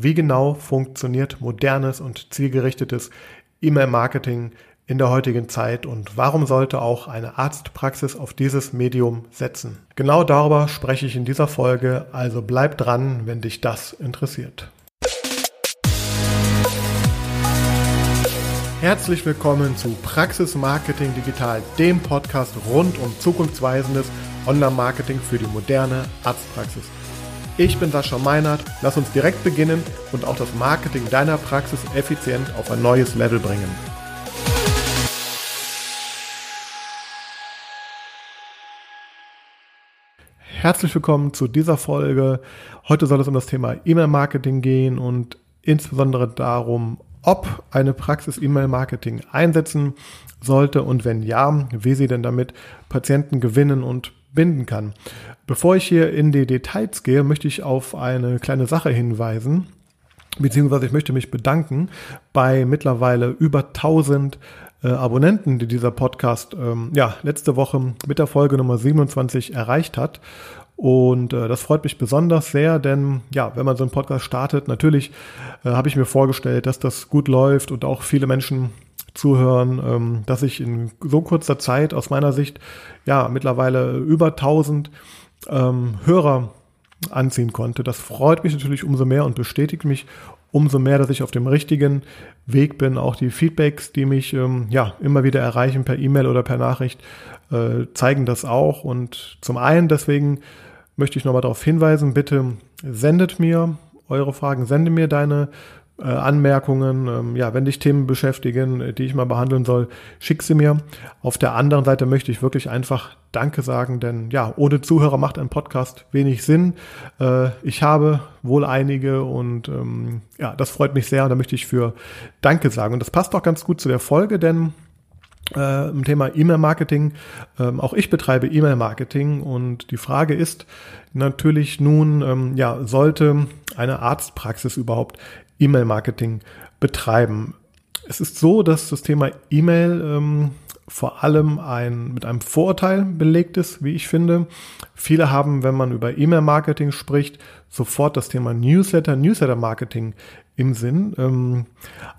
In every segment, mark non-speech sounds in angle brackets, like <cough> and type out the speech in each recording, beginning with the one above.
wie genau funktioniert modernes und zielgerichtetes E-Mail-Marketing in der heutigen Zeit und warum sollte auch eine Arztpraxis auf dieses Medium setzen? Genau darüber spreche ich in dieser Folge, also bleib dran, wenn dich das interessiert. Herzlich willkommen zu Praxis Marketing Digital, dem Podcast rund um zukunftsweisendes Online-Marketing für die moderne Arztpraxis. Ich bin Sascha Meinert, lass uns direkt beginnen und auch das Marketing deiner Praxis effizient auf ein neues Level bringen. Herzlich willkommen zu dieser Folge. Heute soll es um das Thema E-Mail-Marketing gehen und insbesondere darum, ob eine Praxis E-Mail-Marketing einsetzen sollte und wenn ja, wie sie denn damit Patienten gewinnen und binden kann. Bevor ich hier in die Details gehe, möchte ich auf eine kleine Sache hinweisen, beziehungsweise ich möchte mich bedanken bei mittlerweile über 1000 äh, Abonnenten, die dieser Podcast ähm, ja letzte Woche mit der Folge Nummer 27 erreicht hat. Und äh, das freut mich besonders sehr, denn ja, wenn man so einen Podcast startet, natürlich äh, habe ich mir vorgestellt, dass das gut läuft und auch viele Menschen zuhören, ähm, dass ich in so kurzer Zeit aus meiner Sicht ja mittlerweile über 1000 ähm, Hörer anziehen konnte. Das freut mich natürlich umso mehr und bestätigt mich umso mehr, dass ich auf dem richtigen Weg bin. Auch die Feedbacks, die mich ähm, ja immer wieder erreichen per E-Mail oder per Nachricht, äh, zeigen das auch. Und zum einen deswegen möchte ich nochmal darauf hinweisen, bitte sendet mir eure Fragen, sende mir deine äh, Anmerkungen, ähm, ja, wenn dich Themen beschäftigen, die ich mal behandeln soll, schick sie mir. Auf der anderen Seite möchte ich wirklich einfach Danke sagen, denn ja, ohne Zuhörer macht ein Podcast wenig Sinn. Äh, ich habe wohl einige und ähm, ja, das freut mich sehr und da möchte ich für Danke sagen. Und das passt auch ganz gut zu der Folge, denn äh, im Thema E-Mail-Marketing. Ähm, auch ich betreibe E-Mail-Marketing und die Frage ist natürlich nun, ähm, ja, sollte eine Arztpraxis überhaupt E-Mail-Marketing betreiben. Es ist so, dass das Thema E-Mail ähm, vor allem ein, mit einem Vorurteil belegt ist, wie ich finde. Viele haben, wenn man über E-Mail-Marketing spricht, sofort das Thema Newsletter, Newsletter-Marketing im Sinn. Ähm,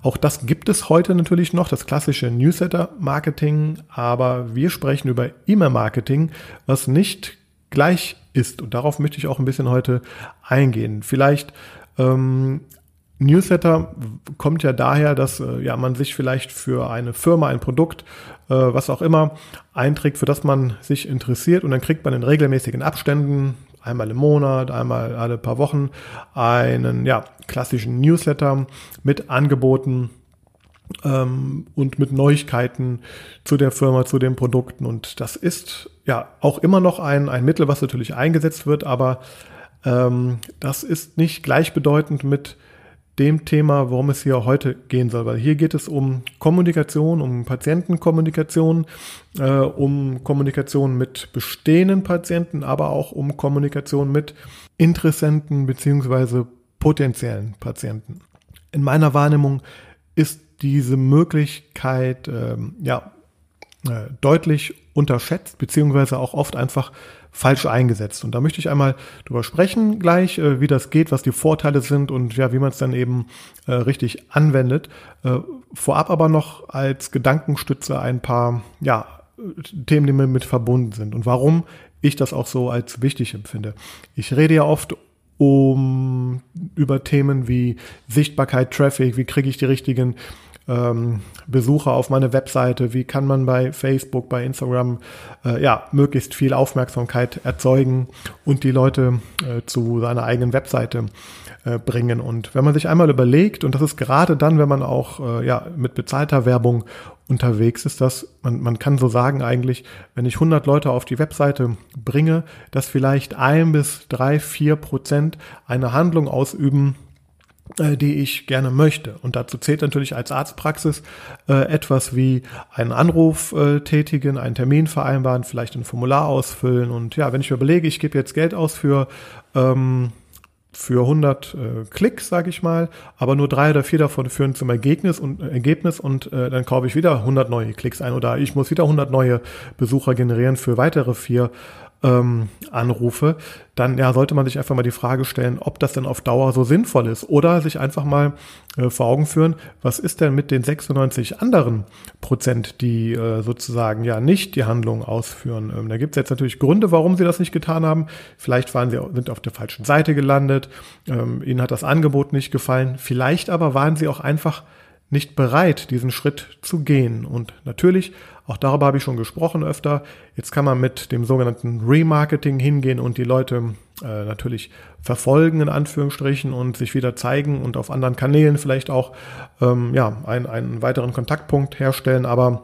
auch das gibt es heute natürlich noch, das klassische Newsletter-Marketing, aber wir sprechen über E-Mail-Marketing, was nicht gleich ist. Und darauf möchte ich auch ein bisschen heute eingehen. Vielleicht ähm, Newsletter kommt ja daher, dass äh, ja man sich vielleicht für eine Firma, ein Produkt, äh, was auch immer, einträgt, für das man sich interessiert und dann kriegt man in regelmäßigen Abständen, einmal im Monat, einmal alle paar Wochen, einen ja, klassischen Newsletter mit Angeboten ähm, und mit Neuigkeiten zu der Firma, zu den Produkten. Und das ist ja auch immer noch ein, ein Mittel, was natürlich eingesetzt wird, aber ähm, das ist nicht gleichbedeutend mit dem Thema, worum es hier heute gehen soll. Weil hier geht es um Kommunikation, um Patientenkommunikation, äh, um Kommunikation mit bestehenden Patienten, aber auch um Kommunikation mit Interessenten beziehungsweise potenziellen Patienten. In meiner Wahrnehmung ist diese Möglichkeit ähm, ja äh, deutlich unterschätzt, beziehungsweise auch oft einfach falsch eingesetzt. Und da möchte ich einmal drüber sprechen gleich, äh, wie das geht, was die Vorteile sind und ja, wie man es dann eben äh, richtig anwendet. Äh, vorab aber noch als Gedankenstütze ein paar ja, Themen, die mir mit verbunden sind und warum ich das auch so als wichtig empfinde. Ich rede ja oft um über Themen wie Sichtbarkeit, Traffic, wie kriege ich die richtigen ähm, Besucher auf meine Webseite, wie kann man bei Facebook, bei Instagram äh, ja möglichst viel Aufmerksamkeit erzeugen und die Leute äh, zu seiner eigenen Webseite äh, bringen. Und wenn man sich einmal überlegt, und das ist gerade dann, wenn man auch äh, ja mit bezahlter Werbung unterwegs ist, dass man, man kann so sagen eigentlich, wenn ich 100 Leute auf die Webseite bringe, dass vielleicht ein bis drei, vier Prozent eine Handlung ausüben, die ich gerne möchte. Und dazu zählt natürlich als Arztpraxis äh, etwas wie einen Anruf äh, tätigen, einen Termin vereinbaren, vielleicht ein Formular ausfüllen. Und ja, wenn ich mir überlege, ich gebe jetzt Geld aus für ähm, für 100 äh, Klicks, sage ich mal, aber nur drei oder vier davon führen zum Ergebnis und äh, Ergebnis und äh, dann kaufe ich wieder 100 neue Klicks ein oder ich muss wieder 100 neue Besucher generieren für weitere vier ähm, Anrufe, dann ja, sollte man sich einfach mal die Frage stellen, ob das denn auf Dauer so sinnvoll ist oder sich einfach mal äh, vor Augen führen, was ist denn mit den 96 anderen Prozent, die äh, sozusagen ja nicht die Handlung ausführen. Ähm, da gibt es jetzt natürlich Gründe, warum sie das nicht getan haben. Vielleicht waren sie sind auf der falschen Seite gelandet, ähm, ihnen hat das Angebot nicht gefallen, vielleicht aber waren sie auch einfach nicht bereit, diesen Schritt zu gehen. Und natürlich, auch darüber habe ich schon gesprochen öfter, jetzt kann man mit dem sogenannten Remarketing hingehen und die Leute äh, natürlich verfolgen, in Anführungsstrichen, und sich wieder zeigen und auf anderen Kanälen vielleicht auch ähm, ja, ein, einen weiteren Kontaktpunkt herstellen. Aber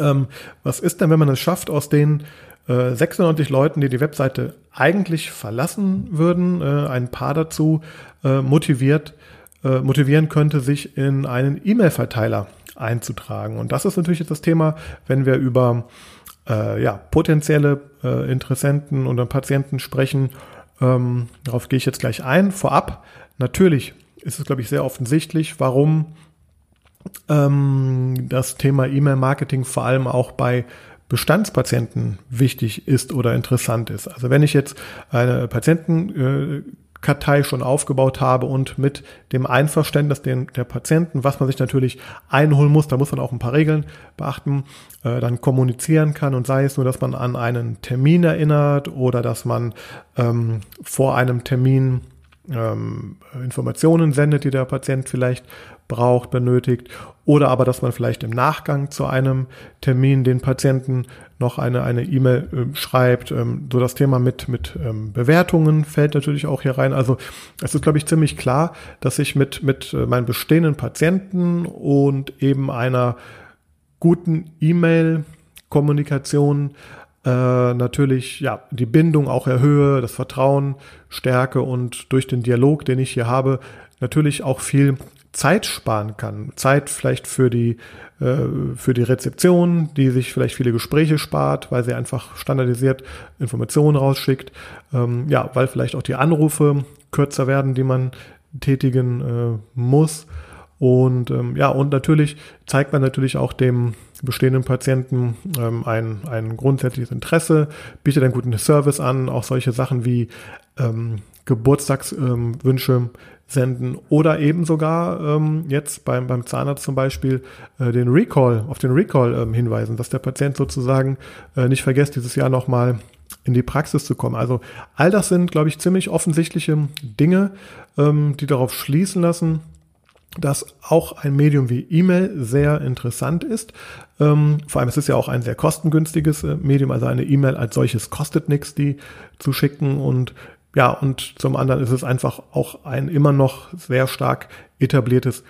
ähm, was ist denn, wenn man es schafft, aus den äh, 96 Leuten, die die Webseite eigentlich verlassen würden, äh, ein paar dazu äh, motiviert, äh, motivieren könnte, sich in einen E-Mail-Verteiler einzutragen. Und das ist natürlich jetzt das Thema, wenn wir über äh, ja, potenzielle äh, Interessenten oder Patienten sprechen. Ähm, darauf gehe ich jetzt gleich ein. Vorab, natürlich ist es, glaube ich, sehr offensichtlich, warum ähm, das Thema E-Mail-Marketing vor allem auch bei Bestandspatienten wichtig ist oder interessant ist. Also wenn ich jetzt eine Patienten äh, Kartei schon aufgebaut habe und mit dem Einverständnis den, der Patienten, was man sich natürlich einholen muss, da muss man auch ein paar Regeln beachten, äh, dann kommunizieren kann und sei es nur, dass man an einen Termin erinnert oder dass man ähm, vor einem Termin ähm, Informationen sendet, die der Patient vielleicht braucht, benötigt, oder aber, dass man vielleicht im Nachgang zu einem Termin den Patienten noch eine eine E-Mail äh, schreibt. Ähm, so das Thema mit mit ähm, Bewertungen fällt natürlich auch hier rein. Also es ist glaube ich ziemlich klar, dass ich mit mit äh, meinen bestehenden Patienten und eben einer guten E-Mail Kommunikation äh, natürlich ja die Bindung auch erhöhe, das Vertrauen stärke und durch den Dialog, den ich hier habe, natürlich auch viel Zeit sparen kann. Zeit vielleicht für die, äh, für die Rezeption, die sich vielleicht viele Gespräche spart, weil sie einfach standardisiert Informationen rausschickt. Ähm, ja, weil vielleicht auch die Anrufe kürzer werden, die man tätigen äh, muss. Und ähm, ja, und natürlich zeigt man natürlich auch dem bestehenden Patienten ähm, ein, ein grundsätzliches Interesse, bietet einen guten Service an, auch solche Sachen wie ähm, Geburtstagswünsche senden oder eben sogar ähm, jetzt beim, beim Zahnarzt zum Beispiel äh, den Recall, auf den Recall ähm, hinweisen, dass der Patient sozusagen äh, nicht vergisst, dieses Jahr nochmal in die Praxis zu kommen. Also all das sind, glaube ich, ziemlich offensichtliche Dinge, ähm, die darauf schließen lassen, dass auch ein Medium wie E-Mail sehr interessant ist. Ähm, vor allem es ist ja auch ein sehr kostengünstiges äh, Medium, also eine E-Mail als solches kostet nichts, die zu schicken und ja, und zum anderen ist es einfach auch ein immer noch sehr stark etabliertes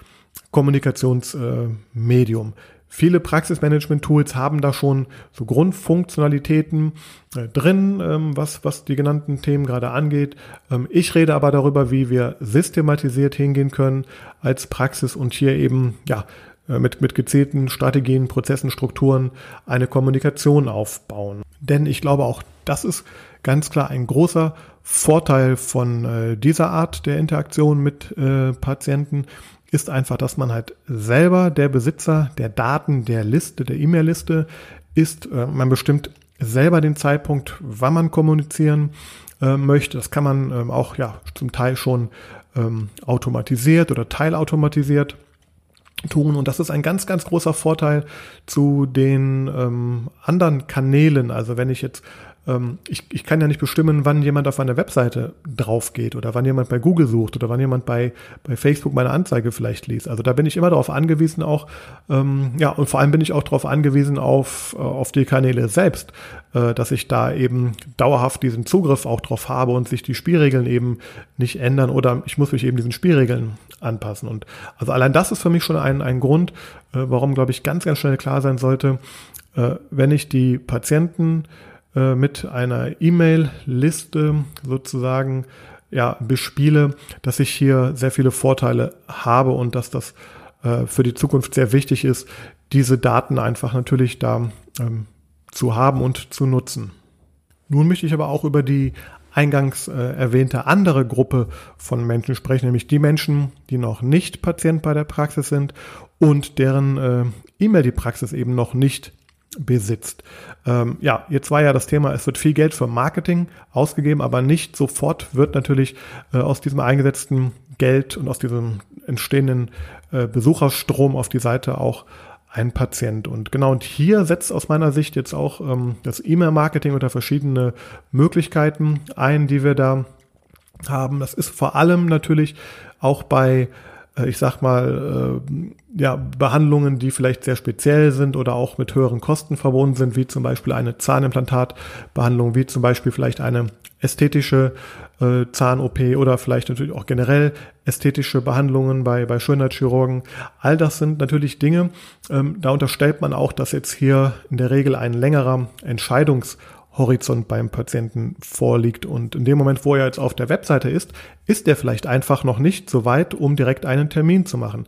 Kommunikationsmedium. Äh, Viele Praxismanagement-Tools haben da schon so Grundfunktionalitäten äh, drin, ähm, was, was die genannten Themen gerade angeht. Ähm, ich rede aber darüber, wie wir systematisiert hingehen können als Praxis und hier eben, ja, äh, mit, mit gezielten Strategien, Prozessen, Strukturen eine Kommunikation aufbauen. Denn ich glaube auch, das ist ganz klar ein großer Vorteil von äh, dieser Art der Interaktion mit äh, Patienten ist einfach, dass man halt selber der Besitzer der Daten der Liste, der E-Mail-Liste ist. Äh, man bestimmt selber den Zeitpunkt, wann man kommunizieren äh, möchte. Das kann man ähm, auch ja zum Teil schon ähm, automatisiert oder teilautomatisiert tun. Und das ist ein ganz, ganz großer Vorteil zu den ähm, anderen Kanälen. Also wenn ich jetzt ich, ich kann ja nicht bestimmen, wann jemand auf eine Webseite drauf geht oder wann jemand bei Google sucht oder wann jemand bei, bei Facebook meine Anzeige vielleicht liest. Also da bin ich immer darauf angewiesen auch, ähm, ja, und vor allem bin ich auch darauf angewiesen auf, äh, auf die Kanäle selbst, äh, dass ich da eben dauerhaft diesen Zugriff auch drauf habe und sich die Spielregeln eben nicht ändern oder ich muss mich eben diesen Spielregeln anpassen. Und also allein das ist für mich schon ein, ein Grund, äh, warum, glaube ich, ganz, ganz schnell klar sein sollte, äh, wenn ich die Patienten äh, mit einer E-Mail-Liste sozusagen ja, bespiele, dass ich hier sehr viele Vorteile habe und dass das äh, für die Zukunft sehr wichtig ist, diese Daten einfach natürlich da ähm, zu haben und zu nutzen. Nun möchte ich aber auch über die eingangs äh, erwähnte andere Gruppe von Menschen sprechen, nämlich die Menschen, die noch nicht Patient bei der Praxis sind und deren äh, E-Mail die Praxis eben noch nicht besitzt. Ähm, ja, jetzt war ja das Thema, es wird viel Geld für Marketing ausgegeben, aber nicht sofort wird natürlich äh, aus diesem eingesetzten Geld und aus diesem entstehenden äh, Besucherstrom auf die Seite auch ein Patient. Und genau, und hier setzt aus meiner Sicht jetzt auch ähm, das E-Mail-Marketing unter verschiedene Möglichkeiten ein, die wir da haben. Das ist vor allem natürlich auch bei ich sag mal, äh, ja, Behandlungen, die vielleicht sehr speziell sind oder auch mit höheren Kosten verbunden sind, wie zum Beispiel eine Zahnimplantatbehandlung, wie zum Beispiel vielleicht eine ästhetische äh, Zahn-OP oder vielleicht natürlich auch generell ästhetische Behandlungen bei, bei Schönheitschirurgen. All das sind natürlich Dinge, ähm, da unterstellt man auch, dass jetzt hier in der Regel ein längerer Entscheidungs- Horizont beim Patienten vorliegt. Und in dem Moment, wo er jetzt auf der Webseite ist, ist er vielleicht einfach noch nicht so weit, um direkt einen Termin zu machen.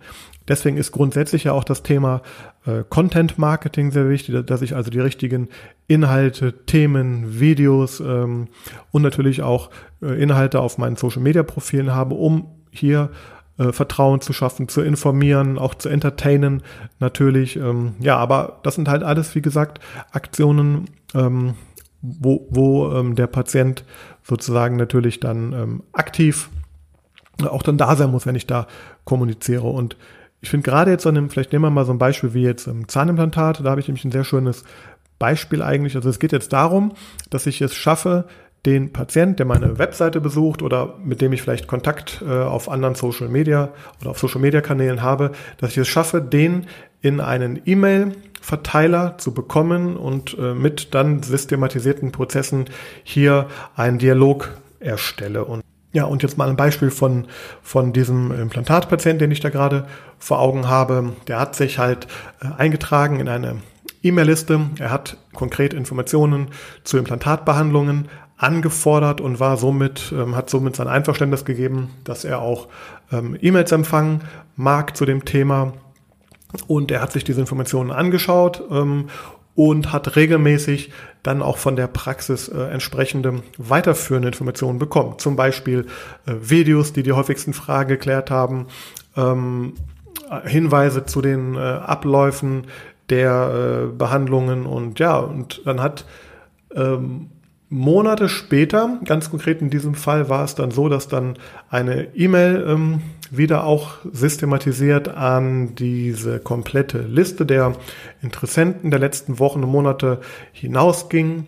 Deswegen ist grundsätzlich ja auch das Thema äh, Content Marketing sehr wichtig, dass ich also die richtigen Inhalte, Themen, Videos ähm, und natürlich auch äh, Inhalte auf meinen Social Media Profilen habe, um hier äh, Vertrauen zu schaffen, zu informieren, auch zu entertainen natürlich. Ähm, ja, aber das sind halt alles, wie gesagt, Aktionen, ähm, wo, wo ähm, der Patient sozusagen natürlich dann ähm, aktiv auch dann da sein muss, wenn ich da kommuniziere. Und ich finde gerade jetzt an dem, vielleicht nehmen wir mal so ein Beispiel wie jetzt im Zahnimplantat, da habe ich nämlich ein sehr schönes Beispiel eigentlich. Also es geht jetzt darum, dass ich es schaffe, den Patient, der meine Webseite besucht oder mit dem ich vielleicht Kontakt äh, auf anderen Social Media oder auf Social Media Kanälen habe, dass ich es schaffe, den in einen E-Mail-Verteiler zu bekommen und äh, mit dann systematisierten Prozessen hier einen Dialog erstelle. Und ja, und jetzt mal ein Beispiel von, von diesem Implantatpatienten, den ich da gerade vor Augen habe. Der hat sich halt äh, eingetragen in eine E-Mail-Liste. Er hat konkret Informationen zu Implantatbehandlungen angefordert und war somit, ähm, hat somit sein Einverständnis gegeben, dass er auch ähm, E-Mails empfangen mag zu dem Thema. Und er hat sich diese Informationen angeschaut ähm, und hat regelmäßig dann auch von der Praxis äh, entsprechende weiterführende Informationen bekommen. Zum Beispiel äh, Videos, die die häufigsten Fragen geklärt haben, ähm, Hinweise zu den äh, Abläufen der äh, Behandlungen und ja, und dann hat ähm, Monate später, ganz konkret in diesem Fall war es dann so, dass dann eine E-Mail ähm, wieder auch systematisiert an diese komplette Liste der Interessenten der letzten Wochen und Monate hinausging.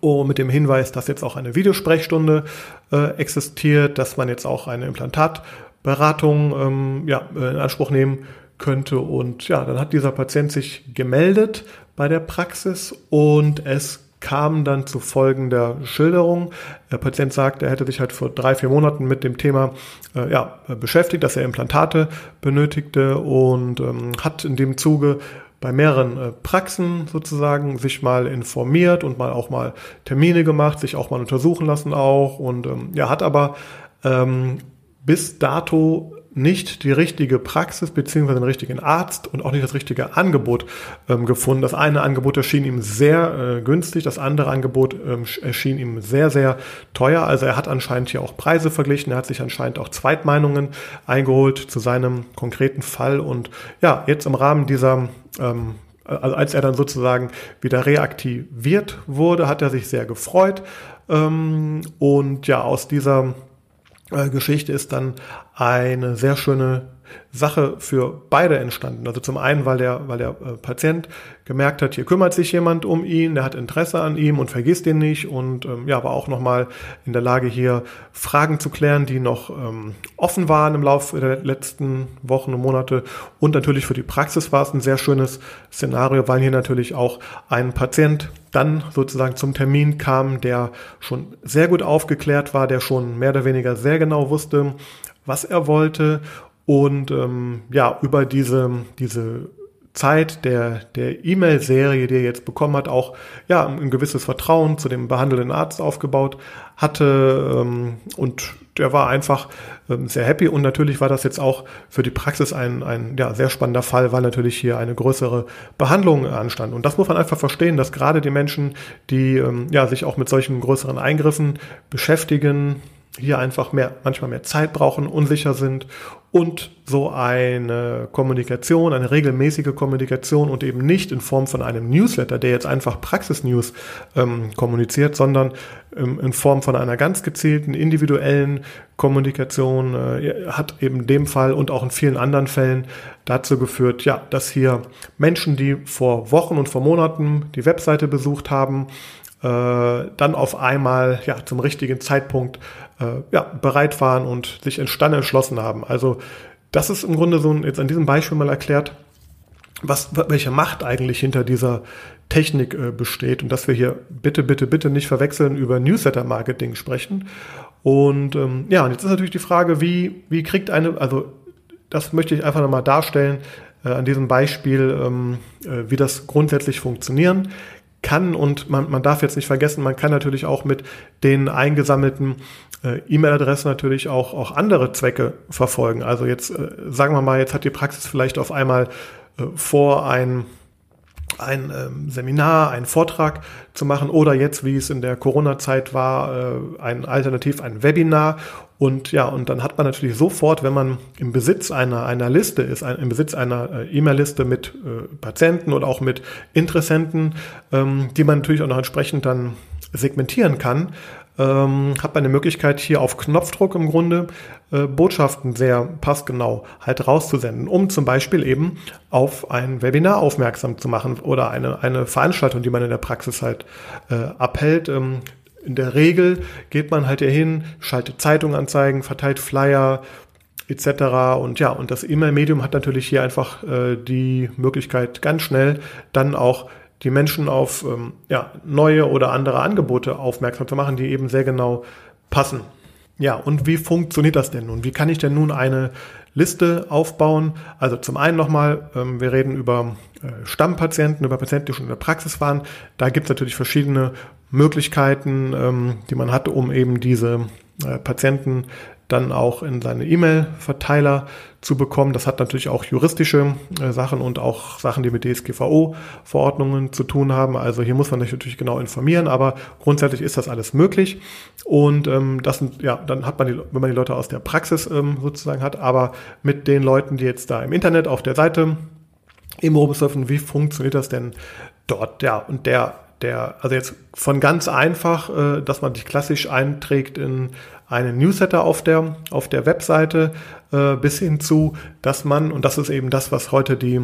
Oh, mit dem Hinweis, dass jetzt auch eine Videosprechstunde äh, existiert, dass man jetzt auch eine Implantatberatung ähm, ja, in Anspruch nehmen könnte. Und ja, dann hat dieser Patient sich gemeldet bei der Praxis und es kam dann zu folgender Schilderung. Der Patient sagt, er hätte sich halt vor drei, vier Monaten mit dem Thema äh, ja, beschäftigt, dass er Implantate benötigte und ähm, hat in dem Zuge bei mehreren äh, Praxen sozusagen sich mal informiert und mal auch mal Termine gemacht, sich auch mal untersuchen lassen auch und ähm, ja, hat aber ähm, bis dato nicht die richtige Praxis beziehungsweise den richtigen Arzt und auch nicht das richtige Angebot ähm, gefunden. Das eine Angebot erschien ihm sehr äh, günstig, das andere Angebot ähm, erschien ihm sehr, sehr teuer. Also er hat anscheinend hier auch Preise verglichen, er hat sich anscheinend auch Zweitmeinungen eingeholt zu seinem konkreten Fall. Und ja, jetzt im Rahmen dieser ähm, also als er dann sozusagen wieder reaktiviert wurde, hat er sich sehr gefreut. Ähm, und ja, aus dieser Geschichte ist dann eine sehr schöne Sache für beide entstanden. Also zum einen, weil der, weil der äh, Patient gemerkt hat, hier kümmert sich jemand um ihn, der hat Interesse an ihm und vergisst ihn nicht und ähm, ja, war auch nochmal in der Lage, hier Fragen zu klären, die noch ähm, offen waren im Laufe der letzten Wochen und Monate. Und natürlich für die Praxis war es ein sehr schönes Szenario, weil hier natürlich auch ein Patient dann sozusagen zum Termin kam, der schon sehr gut aufgeklärt war, der schon mehr oder weniger sehr genau wusste, was er wollte und ähm, ja, über diese, diese Zeit der, E-Mail-Serie, die er jetzt bekommen hat, auch ja, ein gewisses Vertrauen zu dem behandelnden Arzt aufgebaut hatte. Ähm, und der war einfach ähm, sehr happy. Und natürlich war das jetzt auch für die Praxis ein, ein ja, sehr spannender Fall, weil natürlich hier eine größere Behandlung anstand. Und das muss man einfach verstehen, dass gerade die Menschen, die ähm, ja, sich auch mit solchen größeren Eingriffen beschäftigen, hier einfach mehr, manchmal mehr Zeit brauchen, unsicher sind und so eine Kommunikation, eine regelmäßige Kommunikation und eben nicht in Form von einem Newsletter, der jetzt einfach Praxisnews ähm, kommuniziert, sondern ähm, in Form von einer ganz gezielten individuellen Kommunikation äh, hat eben in dem Fall und auch in vielen anderen Fällen dazu geführt, ja, dass hier Menschen, die vor Wochen und vor Monaten die Webseite besucht haben, äh, dann auf einmal ja zum richtigen Zeitpunkt äh, ja bereit waren und sich entstanden entschlossen haben. Also das ist im Grunde so ein, jetzt an diesem Beispiel mal erklärt, was welche Macht eigentlich hinter dieser Technik äh, besteht und dass wir hier bitte bitte bitte nicht verwechseln über Newsletter Marketing sprechen. Und ähm, ja, und jetzt ist natürlich die Frage, wie wie kriegt eine also das möchte ich einfach nochmal darstellen äh, an diesem Beispiel, ähm, äh, wie das grundsätzlich funktionieren kann und man, man darf jetzt nicht vergessen, man kann natürlich auch mit den eingesammelten äh, E-Mail-Adressen natürlich auch, auch andere Zwecke verfolgen. Also jetzt äh, sagen wir mal, jetzt hat die Praxis vielleicht auf einmal äh, vor, ein ein ähm, Seminar, einen Vortrag zu machen oder jetzt, wie es in der Corona-Zeit war, äh, ein Alternativ, ein Webinar. Und ja, und dann hat man natürlich sofort, wenn man im Besitz einer, einer Liste ist, ein, im Besitz einer äh, E-Mail-Liste mit äh, Patienten oder auch mit Interessenten, ähm, die man natürlich auch noch entsprechend dann segmentieren kann, ähm, hat man eine Möglichkeit, hier auf Knopfdruck im Grunde äh, Botschaften sehr passgenau halt rauszusenden, um zum Beispiel eben auf ein Webinar aufmerksam zu machen oder eine, eine Veranstaltung, die man in der Praxis halt äh, abhält. Ähm, in der Regel geht man halt hier hin, schaltet Zeitunganzeigen, verteilt Flyer, etc. Und ja, und das E-Mail-Medium hat natürlich hier einfach äh, die Möglichkeit, ganz schnell dann auch die Menschen auf ähm, ja, neue oder andere Angebote aufmerksam zu machen, die eben sehr genau passen. Ja, und wie funktioniert das denn nun? Wie kann ich denn nun eine Liste aufbauen? Also zum einen nochmal, ähm, wir reden über äh, Stammpatienten, über Patienten, die schon in der Praxis waren. Da gibt es natürlich verschiedene Möglichkeiten, ähm, die man hat, um eben diese äh, Patienten dann auch in seine E-Mail-Verteiler zu bekommen. Das hat natürlich auch juristische äh, Sachen und auch Sachen, die mit DSGVO-Verordnungen zu tun haben. Also hier muss man sich natürlich genau informieren, aber grundsätzlich ist das alles möglich. Und ähm, das sind, ja, dann hat man die, wenn man die Leute aus der Praxis ähm, sozusagen hat, aber mit den Leuten, die jetzt da im Internet auf der Seite im rumsurfen, wie funktioniert das denn dort? Ja, und der der, also jetzt von ganz einfach, äh, dass man sich klassisch einträgt in einen Newsletter auf der, auf der Webseite, äh, bis hin zu, dass man, und das ist eben das, was heute die,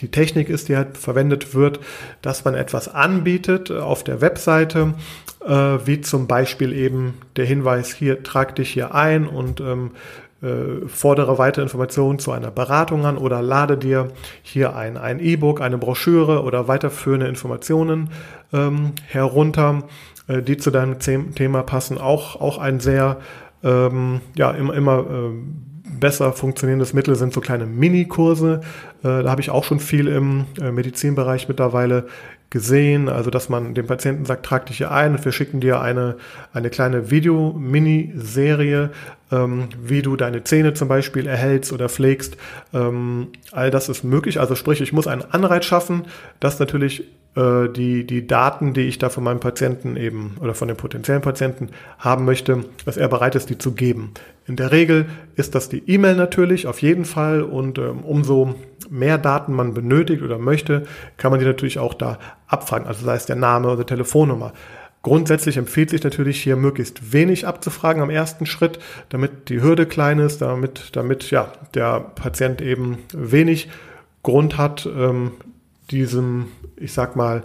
die Technik ist, die halt verwendet wird, dass man etwas anbietet auf der Webseite, äh, wie zum Beispiel eben der Hinweis, hier trag dich hier ein und ähm, äh, fordere weitere Informationen zu einer Beratung an oder lade dir hier ein ein E-Book, eine Broschüre oder weiterführende Informationen ähm, herunter, äh, die zu deinem Thema passen. Auch, auch ein sehr, ähm, ja, immer, immer äh, besser funktionierendes Mittel sind so kleine Mini-Kurse. Äh, da habe ich auch schon viel im äh, Medizinbereich mittlerweile gesehen, also dass man dem Patienten sagt, trag dich hier ein und wir schicken dir eine, eine kleine Video-Mini-Serie, ähm, wie du deine Zähne zum Beispiel erhältst oder pflegst. Ähm, all das ist möglich. Also sprich, ich muss einen Anreiz schaffen, dass natürlich äh, die, die Daten, die ich da von meinem Patienten eben oder von dem potenziellen Patienten haben möchte, dass er bereit ist, die zu geben. In der Regel ist das die E-Mail natürlich, auf jeden Fall. Und ähm, umso mehr Daten man benötigt oder möchte, kann man die natürlich auch da abfragen. Also sei es der Name oder Telefonnummer. Grundsätzlich empfiehlt sich natürlich hier möglichst wenig abzufragen am ersten Schritt, damit die Hürde klein ist, damit, damit ja, der Patient eben wenig Grund hat, ähm, diesem, ich sag mal,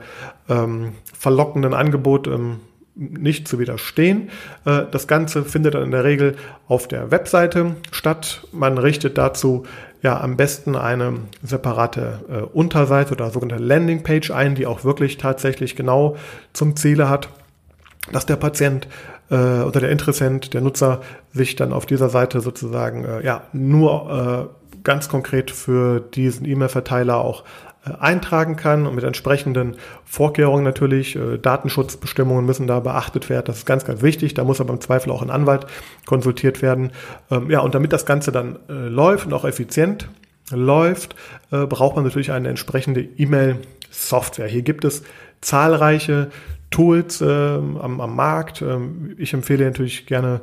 ähm, verlockenden Angebot ähm, nicht zu widerstehen. Äh, das Ganze findet dann in der Regel auf der Webseite statt. Man richtet dazu ja am besten eine separate äh, Unterseite oder sogenannte Landingpage ein, die auch wirklich tatsächlich genau zum Ziele hat, dass der Patient äh, oder der Interessent, der Nutzer sich dann auf dieser Seite sozusagen äh, ja nur äh, ganz konkret für diesen E-Mail-Verteiler auch eintragen kann und mit entsprechenden Vorkehrungen natürlich. Äh, Datenschutzbestimmungen müssen da beachtet werden. Das ist ganz, ganz wichtig. Da muss aber im Zweifel auch ein Anwalt konsultiert werden. Ähm, ja, und damit das Ganze dann äh, läuft und auch effizient läuft, braucht man natürlich eine entsprechende E-Mail-Software. Hier gibt es zahlreiche Tools ähm, am, am, Markt. Ähm, ich empfehle natürlich gerne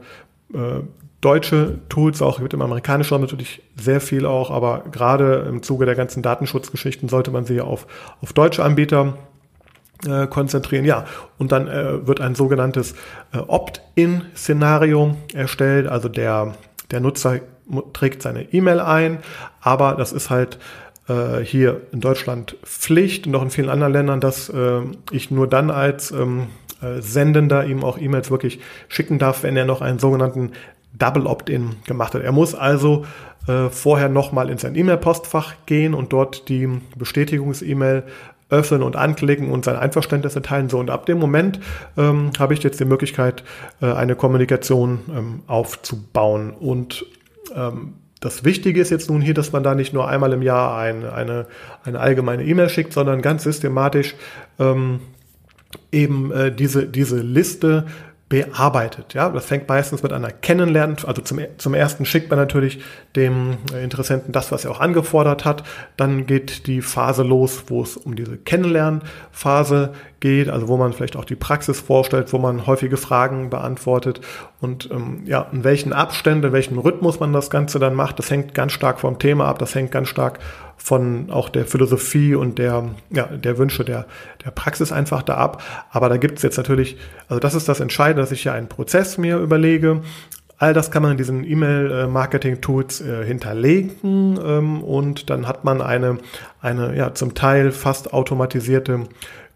äh, deutsche Tools, auch mit dem amerikanischen natürlich sehr viel auch, aber gerade im Zuge der ganzen Datenschutzgeschichten sollte man sie auf, auf deutsche Anbieter äh, konzentrieren. Ja, und dann äh, wird ein sogenanntes äh, Opt-in-Szenario erstellt, also der, der Nutzer trägt seine E-Mail ein, aber das ist halt äh, hier in Deutschland Pflicht und auch in vielen anderen Ländern, dass äh, ich nur dann als ähm, äh, Sendender ihm auch E-Mails wirklich schicken darf, wenn er noch einen sogenannten Double Opt-in gemacht hat. Er muss also äh, vorher nochmal in sein E-Mail-Postfach gehen und dort die Bestätigungs-E-Mail öffnen und anklicken und sein Einverständnis erteilen. So, und ab dem Moment ähm, habe ich jetzt die Möglichkeit, äh, eine Kommunikation ähm, aufzubauen. Und ähm, das Wichtige ist jetzt nun hier, dass man da nicht nur einmal im Jahr ein, eine, eine allgemeine E-Mail schickt, sondern ganz systematisch ähm, eben äh, diese, diese Liste bearbeitet. Ja, das fängt meistens mit einer Kennenlernen, also zum, zum ersten schickt man natürlich dem äh, Interessenten das, was er auch angefordert hat. Dann geht die Phase los, wo es um diese Kennenlernphase geht, also wo man vielleicht auch die Praxis vorstellt, wo man häufige Fragen beantwortet und ähm, ja, in welchen Abständen, in welchem Rhythmus man das Ganze dann macht, das hängt ganz stark vom Thema ab, das hängt ganz stark von auch der Philosophie und der, ja, der Wünsche der, der Praxis einfach da ab. Aber da gibt es jetzt natürlich, also das ist das Entscheidende, dass ich hier einen Prozess mir überlege. All das kann man in diesen E-Mail-Marketing-Tools äh, hinterlegen ähm, und dann hat man eine, eine ja, zum Teil fast automatisierte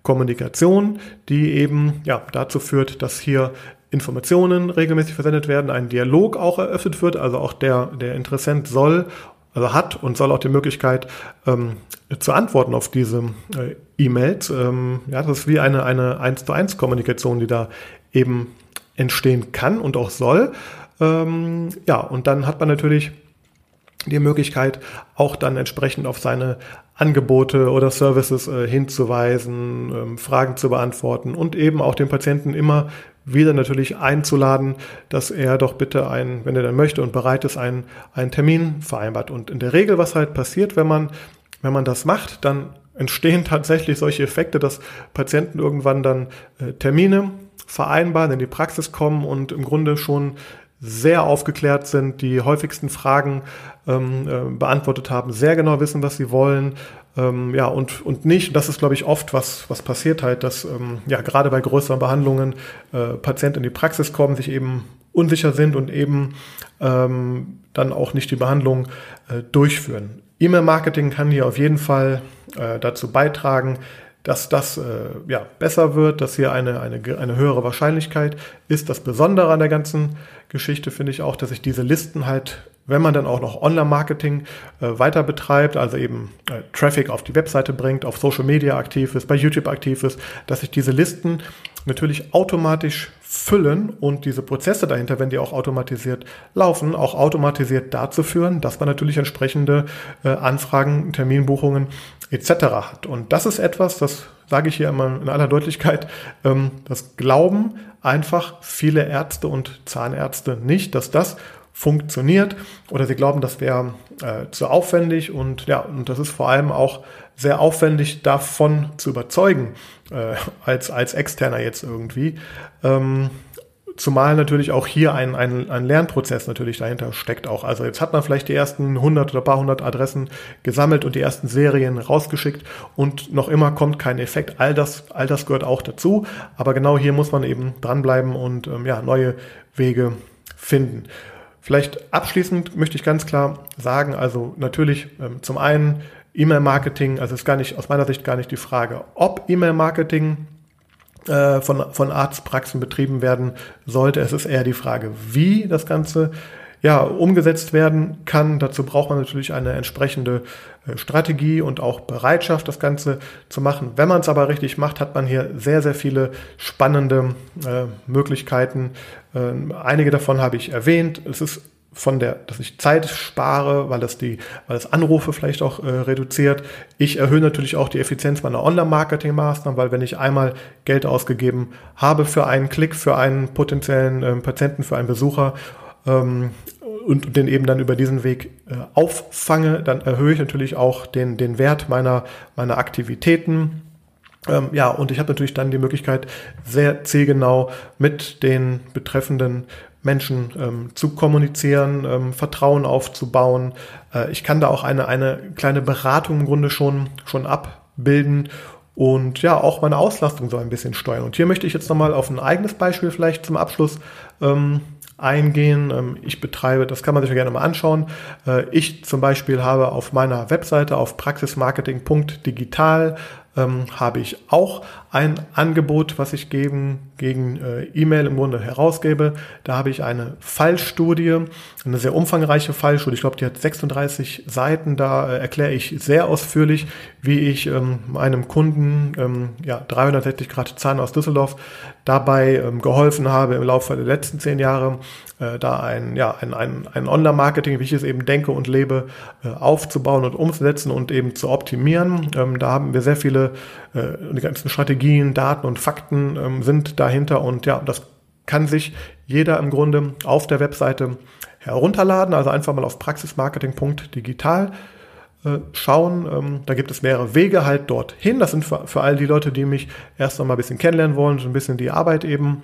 Kommunikation, die eben ja, dazu führt, dass hier Informationen regelmäßig versendet werden, ein Dialog auch eröffnet wird, also auch der, der Interessent soll also hat und soll auch die Möglichkeit ähm, zu antworten auf diese äh, E-Mails. Ähm, ja, das ist wie eine, eine 1 zu 1 Kommunikation, die da eben entstehen kann und auch soll. Ähm, ja, und dann hat man natürlich die Möglichkeit, auch dann entsprechend auf seine Angebote oder Services äh, hinzuweisen, ähm, Fragen zu beantworten und eben auch den Patienten immer wieder natürlich einzuladen, dass er doch bitte ein, wenn er dann möchte und bereit ist, einen, einen Termin vereinbart. Und in der Regel, was halt passiert, wenn man, wenn man das macht, dann entstehen <laughs> tatsächlich solche Effekte, dass Patienten irgendwann dann äh, Termine vereinbaren, in die Praxis kommen und im Grunde schon sehr aufgeklärt sind, die häufigsten Fragen ähm, äh, beantwortet haben, sehr genau wissen, was sie wollen, ähm, ja, und, und nicht, das ist, glaube ich, oft, was, was passiert halt, dass ähm, ja gerade bei größeren Behandlungen äh, Patienten in die Praxis kommen, sich eben unsicher sind und eben ähm, dann auch nicht die Behandlung äh, durchführen. E-Mail-Marketing kann hier auf jeden Fall äh, dazu beitragen, dass das äh, ja, besser wird, dass hier eine, eine, eine höhere Wahrscheinlichkeit ist. Das Besondere an der ganzen Geschichte finde ich auch, dass ich diese Listen halt wenn man dann auch noch Online-Marketing äh, weiter betreibt, also eben äh, Traffic auf die Webseite bringt, auf Social Media aktiv ist, bei YouTube aktiv ist, dass sich diese Listen natürlich automatisch füllen und diese Prozesse dahinter, wenn die auch automatisiert laufen, auch automatisiert dazu führen, dass man natürlich entsprechende äh, Anfragen, Terminbuchungen etc. hat. Und das ist etwas, das sage ich hier immer in aller Deutlichkeit, ähm, das glauben einfach viele Ärzte und Zahnärzte nicht, dass das funktioniert oder sie glauben, das wäre äh, zu aufwendig und ja, und das ist vor allem auch sehr aufwendig davon zu überzeugen, äh, als, als Externer jetzt irgendwie. Ähm, zumal natürlich auch hier ein, ein, ein Lernprozess natürlich dahinter steckt auch. Also jetzt hat man vielleicht die ersten 100 oder paar hundert Adressen gesammelt und die ersten Serien rausgeschickt und noch immer kommt kein Effekt. All das, all das gehört auch dazu. Aber genau hier muss man eben dranbleiben und ähm, ja, neue Wege finden. Vielleicht abschließend möchte ich ganz klar sagen, also natürlich ähm, zum einen E-Mail-Marketing, also ist gar nicht aus meiner Sicht gar nicht die Frage, ob E-Mail-Marketing äh, von, von Arztpraxen betrieben werden sollte. Es ist eher die Frage, wie das Ganze ja, umgesetzt werden kann. Dazu braucht man natürlich eine entsprechende äh, Strategie und auch Bereitschaft, das Ganze zu machen. Wenn man es aber richtig macht, hat man hier sehr, sehr viele spannende äh, Möglichkeiten. Ähm, einige davon habe ich erwähnt. Es ist von der, dass ich Zeit spare, weil das die, weil das Anrufe vielleicht auch äh, reduziert. Ich erhöhe natürlich auch die Effizienz meiner Online-Marketing-Maßnahmen, weil wenn ich einmal Geld ausgegeben habe für einen Klick, für einen potenziellen äh, Patienten, für einen Besucher ähm, und den eben dann über diesen Weg äh, auffange, dann erhöhe ich natürlich auch den, den Wert meiner, meiner Aktivitäten. Ähm, ja, und ich habe natürlich dann die Möglichkeit, sehr zielgenau mit den betreffenden Menschen ähm, zu kommunizieren, ähm, Vertrauen aufzubauen. Äh, ich kann da auch eine, eine kleine Beratung im Grunde schon, schon abbilden und ja, auch meine Auslastung so ein bisschen steuern. Und hier möchte ich jetzt nochmal auf ein eigenes Beispiel vielleicht zum Abschluss ähm, eingehen. Ähm, ich betreibe, das kann man sich ja gerne mal anschauen. Äh, ich zum Beispiel habe auf meiner Webseite auf praxismarketing.digital ähm, habe ich auch ein Angebot, was ich gegen, gegen äh, E-Mail im Grunde herausgebe. Da habe ich eine Fallstudie, eine sehr umfangreiche Fallstudie. Ich glaube, die hat 36 Seiten. Da äh, erkläre ich sehr ausführlich, wie ich ähm, meinem Kunden, ähm, ja, 360 Grad Zahn aus Düsseldorf, dabei ähm, geholfen habe im Laufe der letzten zehn Jahre, äh, da ein, ja, ein, ein, ein Online-Marketing, wie ich es eben denke und lebe, äh, aufzubauen und umzusetzen und eben zu optimieren. Ähm, da haben wir sehr viele, äh, die ganzen Strategien, Daten und Fakten ähm, sind dahinter und ja, das kann sich jeder im Grunde auf der Webseite herunterladen, also einfach mal auf praxismarketing.digital äh, schauen. Ähm, da gibt es mehrere Wege halt dorthin. Das sind für, für all die Leute, die mich erst noch mal ein bisschen kennenlernen wollen, so ein bisschen die Arbeit eben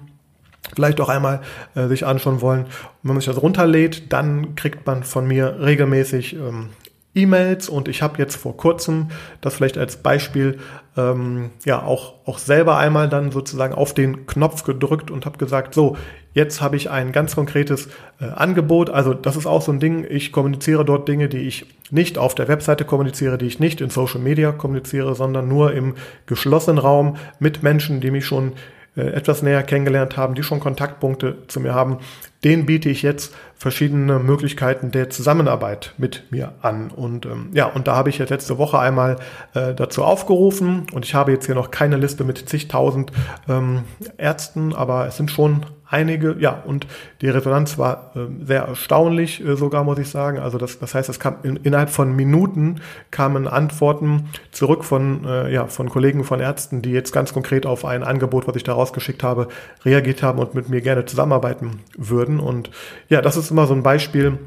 vielleicht auch einmal äh, sich anschauen wollen. Und wenn man sich das runterlädt, dann kriegt man von mir regelmäßig ähm, E-Mails und ich habe jetzt vor kurzem das vielleicht als Beispiel ähm, ja auch auch selber einmal dann sozusagen auf den Knopf gedrückt und habe gesagt so jetzt habe ich ein ganz konkretes äh, Angebot. Also das ist auch so ein Ding. Ich kommuniziere dort Dinge die ich nicht auf der Webseite kommuniziere die ich nicht in Social Media kommuniziere sondern nur im geschlossenen Raum mit Menschen die mich schon äh, etwas näher kennengelernt haben, die schon Kontaktpunkte zu mir haben, denen biete ich jetzt verschiedene Möglichkeiten der Zusammenarbeit mit mir an. Und ähm, ja, und da habe ich jetzt letzte Woche einmal äh, dazu aufgerufen und ich habe jetzt hier noch keine Liste mit zigtausend ähm, Ärzten, aber es sind schon einige, ja, und die Resonanz war äh, sehr erstaunlich äh, sogar, muss ich sagen. Also das, das heißt, es kam in, innerhalb von Minuten kamen Antworten zurück von, äh, ja, von Kollegen, von Ärzten, die jetzt ganz konkret auf ein Angebot, was ich da rausgeschickt habe, reagiert haben und mit mir gerne zusammenarbeiten würden. Und ja, das ist immer so ein Beispiel,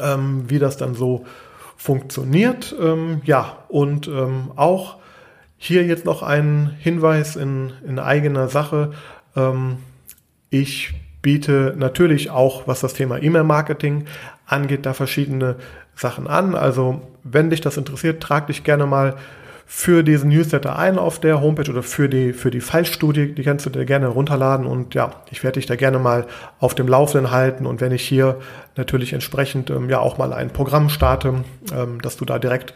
ähm, wie das dann so funktioniert. Ähm, ja, und ähm, auch hier jetzt noch ein Hinweis in, in eigener Sache. Ähm, ich biete natürlich auch, was das Thema E-Mail-Marketing angeht, da verschiedene Sachen an. Also wenn dich das interessiert, trag dich gerne mal für diesen Newsletter ein auf der Homepage oder für die, für die Fallstudie. Die kannst du dir gerne runterladen und ja, ich werde dich da gerne mal auf dem Laufenden halten und wenn ich hier natürlich entsprechend ähm, ja auch mal ein Programm starte, ähm, dass du da direkt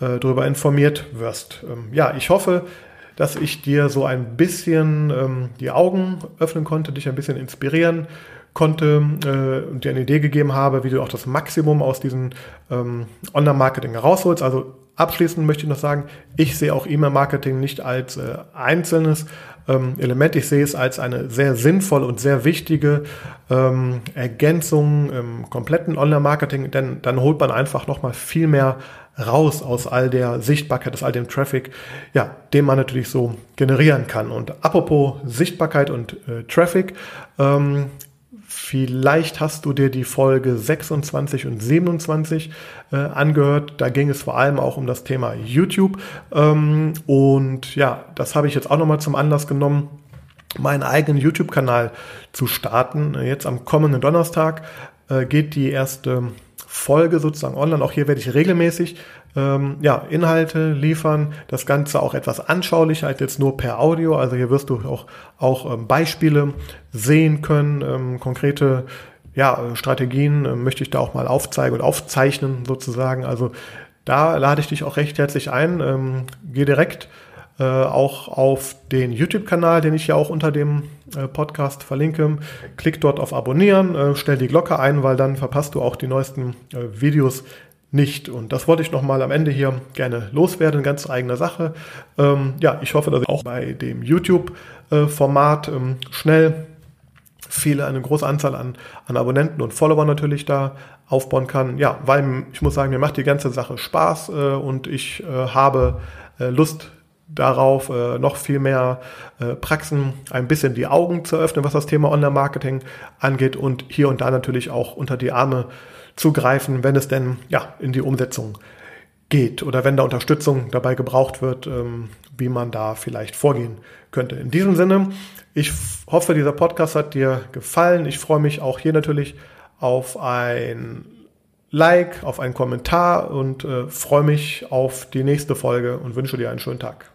äh, darüber informiert wirst. Ähm, ja, ich hoffe, dass ich dir so ein bisschen ähm, die Augen öffnen konnte, dich ein bisschen inspirieren konnte äh, und dir eine Idee gegeben habe, wie du auch das Maximum aus diesem ähm, Online-Marketing herausholst. Also abschließend möchte ich noch sagen, ich sehe auch E-Mail-Marketing nicht als äh, einzelnes ähm, Element. Ich sehe es als eine sehr sinnvolle und sehr wichtige ähm, Ergänzung im kompletten Online-Marketing, denn dann holt man einfach nochmal viel mehr raus aus all der Sichtbarkeit, aus all dem Traffic, ja, den man natürlich so generieren kann. Und apropos Sichtbarkeit und äh, Traffic, ähm, Vielleicht hast du dir die Folge 26 und 27 äh, angehört. Da ging es vor allem auch um das Thema YouTube. Ähm, und ja, das habe ich jetzt auch nochmal zum Anlass genommen, meinen eigenen YouTube-Kanal zu starten. Jetzt am kommenden Donnerstag äh, geht die erste Folge sozusagen online. Auch hier werde ich regelmäßig ähm, ja, Inhalte liefern. Das Ganze auch etwas anschaulicher als jetzt nur per Audio. Also hier wirst du auch, auch ähm, Beispiele sehen können, ähm, konkrete ja, Strategien äh, möchte ich da auch mal aufzeigen und aufzeichnen sozusagen. Also da lade ich dich auch recht herzlich ein. Ähm, geh direkt äh, auch auf den YouTube-Kanal, den ich ja auch unter dem äh, Podcast verlinke. Klick dort auf Abonnieren, äh, stell die Glocke ein, weil dann verpasst du auch die neuesten äh, Videos nicht. Und das wollte ich nochmal am Ende hier gerne loswerden, ganz eigener Sache. Ähm, ja, ich hoffe, dass ich auch bei dem YouTube-Format äh, ähm, schnell viele, eine große Anzahl an, an Abonnenten und Followern natürlich da aufbauen kann. Ja, weil ich muss sagen, mir macht die ganze Sache Spaß äh, und ich äh, habe äh, Lust darauf, äh, noch viel mehr äh, Praxen ein bisschen die Augen zu öffnen, was das Thema Online-Marketing angeht und hier und da natürlich auch unter die Arme zu greifen, wenn es denn ja in die Umsetzung geht oder wenn da Unterstützung dabei gebraucht wird, ähm, wie man da vielleicht vorgehen könnte. In diesem Sinne, ich hoffe, dieser Podcast hat dir gefallen. Ich freue mich auch hier natürlich auf ein Like, auf einen Kommentar und äh, freue mich auf die nächste Folge und wünsche dir einen schönen Tag.